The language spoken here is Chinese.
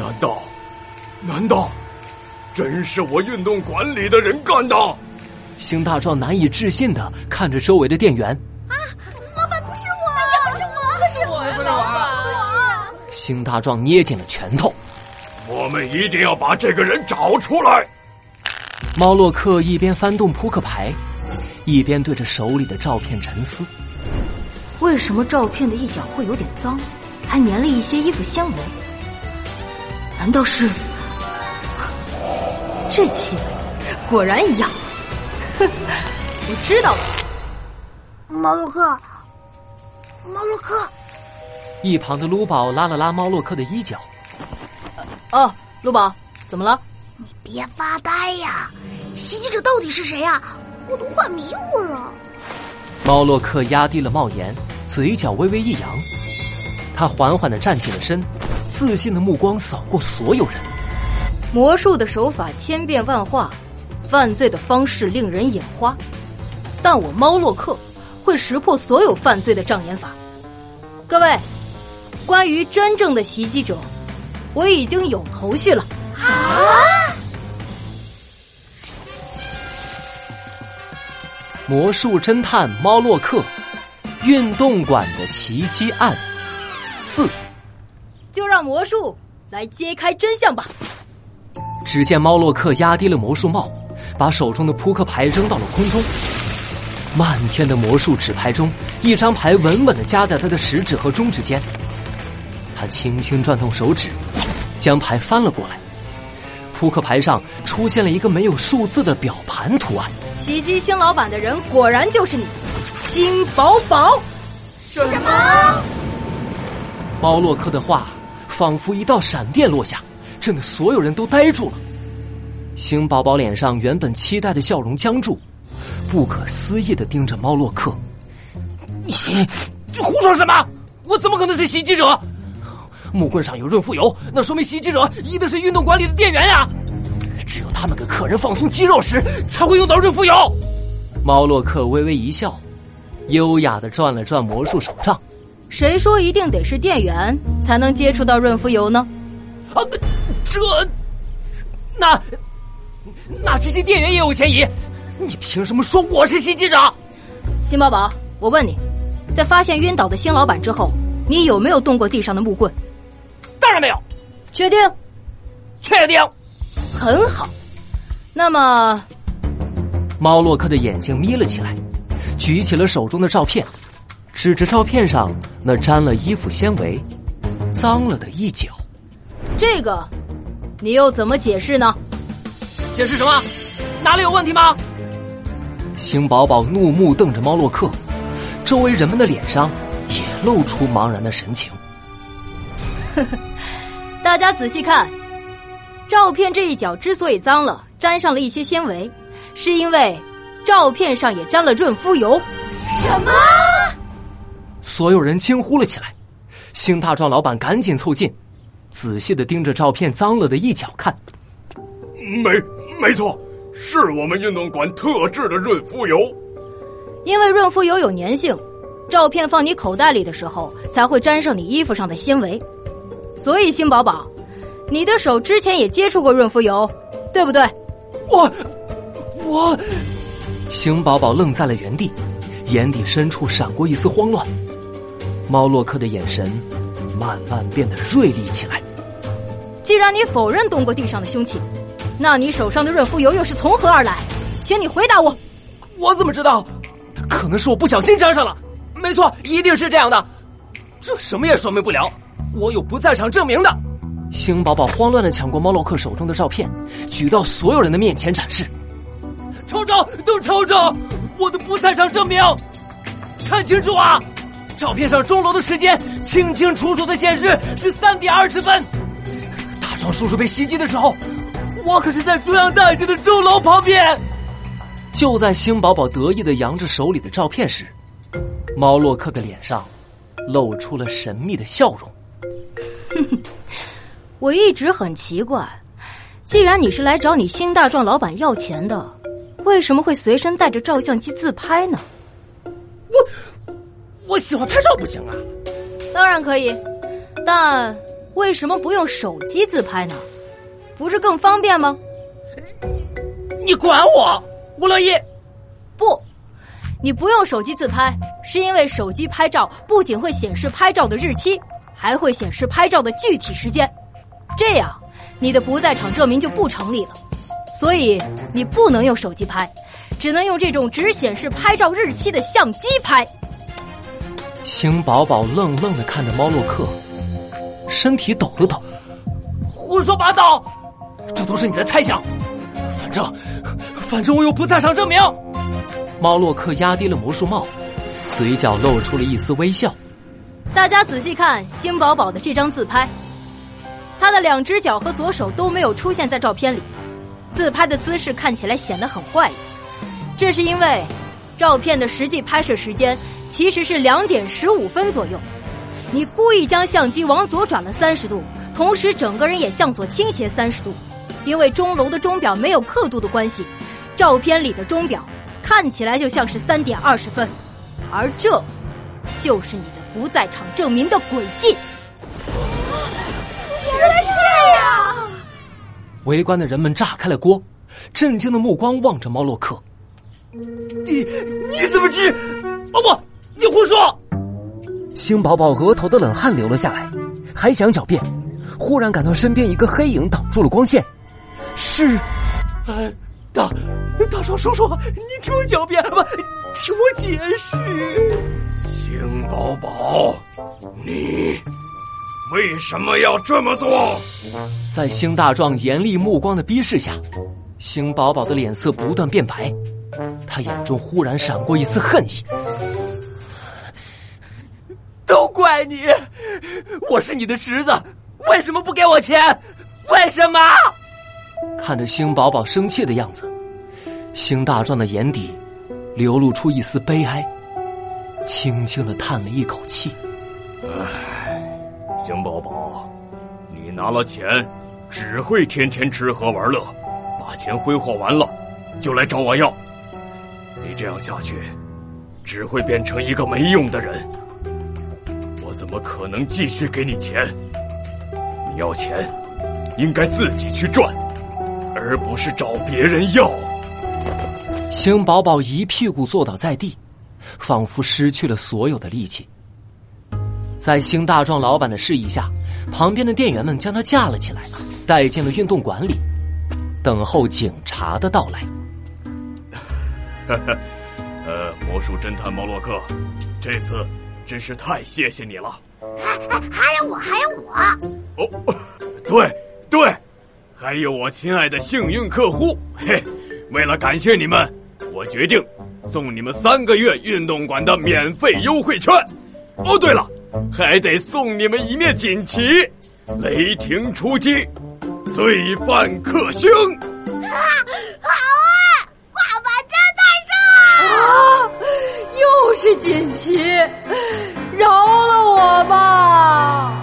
难道，难道，真是我运动馆里的人干的？星大壮难以置信的看着周围的店员。啊，老板不是我，不是我，不是我，不是我。星大壮捏紧了拳头。我们一定要把这个人找出来。猫洛克一边翻动扑克牌，一边对着手里的照片沉思：为什么照片的一角会有点脏，还粘了一些衣服纤维？难道是这气味？果然一样。哼，我知道了。猫洛克，猫洛克。一旁的卢宝拉了拉猫洛克的衣角。哦，卢宝，怎么了？你别发呆呀！袭击者到底是谁呀？我都快迷糊了。猫洛克压低了帽檐，嘴角微微一扬，他缓缓的站起了身。自信的目光扫过所有人。魔术的手法千变万化，犯罪的方式令人眼花，但我猫洛克会识破所有犯罪的障眼法。各位，关于真正的袭击者，我已经有头绪了。啊！魔术侦探猫洛克，运动馆的袭击案四。魔术来揭开真相吧。只见猫洛克压低了魔术帽，把手中的扑克牌扔到了空中。漫天的魔术纸牌中，一张牌稳稳的夹在他的食指和中指间。他轻轻转动手指，将牌翻了过来。扑克牌上出现了一个没有数字的表盘图案。袭击星老板的人果然就是你，星宝宝。什么？猫洛克的话。仿佛一道闪电落下，震得所有人都呆住了。星宝宝脸上原本期待的笑容僵住，不可思议的盯着猫洛克：“你你胡说什么？我怎么可能是袭击者？木棍上有润肤油，那说明袭击者一定是运动馆里的店员呀！只有他们给客人放松肌肉时才会用到润肤油。”猫洛克微微一笑，优雅的转了转魔术手杖。谁说一定得是店员才能接触到润肤油呢？啊，这，那，那这些店员也有嫌疑。你凭什么说我是袭击者？新宝宝，我问你，在发现晕倒的新老板之后，你有没有动过地上的木棍？当然没有。确定？确定。很好。那么，猫洛克的眼睛眯了起来，举起了手中的照片。指着照片上那沾了衣服纤维、脏了的一角，这个你又怎么解释呢？解释什么？哪里有问题吗？星宝宝怒目瞪着猫洛克，周围人们的脸上也露出茫然的神情。呵呵，大家仔细看，照片这一角之所以脏了，沾上了一些纤维，是因为照片上也沾了润肤油。什么？所有人惊呼了起来，星大壮老板赶紧凑近，仔细的盯着照片脏了的一角看。没，没错，是我们运动馆特制的润肤油。因为润肤油有粘性，照片放你口袋里的时候才会沾上你衣服上的纤维。所以，星宝宝，你的手之前也接触过润肤油，对不对？我，我，星宝宝愣在了原地，眼底深处闪过一丝慌乱。猫洛克的眼神慢慢变得锐利起来。既然你否认动过地上的凶器，那你手上的润肤油又是从何而来？请你回答我。我怎么知道？可能是我不小心沾上了。没错，一定是这样的。这什么也说明不了。我有不在场证明的。星宝宝慌乱的抢过猫洛克手中的照片，举到所有人的面前展示。瞅瞅，都瞅瞅，我的不在场证明，看清楚啊！照片上钟楼的时间清清楚楚的显示是三点二十分。大壮叔叔被袭击的时候，我可是在中央大街的钟楼旁边。就在星宝宝得意的扬着手里的照片时，猫洛克的脸上露出了神秘的笑容。哼哼，我一直很奇怪，既然你是来找你星大壮老板要钱的，为什么会随身带着照相机自拍呢？我。我喜欢拍照不行啊？当然可以，但为什么不用手机自拍呢？不是更方便吗？你管我，我乐意。不，你不用手机自拍，是因为手机拍照不仅会显示拍照的日期，还会显示拍照的具体时间，这样你的不在场证明就不成立了。所以你不能用手机拍，只能用这种只显示拍照日期的相机拍。星宝宝愣愣的看着猫洛克，身体抖了抖。胡说八道，这都是你的猜想。反正，反正我有不在场证明。猫洛克压低了魔术帽，嘴角露出了一丝微笑。大家仔细看星宝宝的这张自拍，他的两只脚和左手都没有出现在照片里。自拍的姿势看起来显得很怪异，这是因为照片的实际拍摄时间其实是两点十五分左右。你故意将相机往左转了三十度，同时整个人也向左倾斜三十度，因为钟楼的钟表没有刻度的关系，照片里的钟表看起来就像是三点二十分，而这就是你的不在场证明的轨迹。原来是这样。围观的人们炸开了锅，震惊的目光望着猫洛克。你你怎么知？哦不，你胡说！星宝宝额头的冷汗流了下来，还想狡辩，忽然感到身边一个黑影挡住了光线。是，哎，大大壮叔叔，你听我狡辩，不，听我解释。星宝宝，你。为什么要这么做？在星大壮严厉目光的逼视下，星宝宝的脸色不断变白，他眼中忽然闪过一丝恨意。都怪你！我是你的侄子，为什么不给我钱？为什么？看着星宝宝生气的样子，星大壮的眼底流露出一丝悲哀，轻轻的叹了一口气。唉。星宝宝，你拿了钱，只会天天吃喝玩乐，把钱挥霍完了，就来找我要。你这样下去，只会变成一个没用的人。我怎么可能继续给你钱？你要钱，应该自己去赚，而不是找别人要。星宝宝一屁股坐倒在地，仿佛失去了所有的力气。在星大壮老板的示意下，旁边的店员们将他架了起来，带进了运动馆里，等候警察的到来。呃，魔术侦探猫洛克，这次真是太谢谢你了。还还有我，还有我。哦，对对，还有我亲爱的幸运客户。嘿，为了感谢你们，我决定送你们三个月运动馆的免费优惠券。哦，对了。还得送你们一面锦旗，雷霆出击，罪犯克星。啊！锦旗饶了我吧。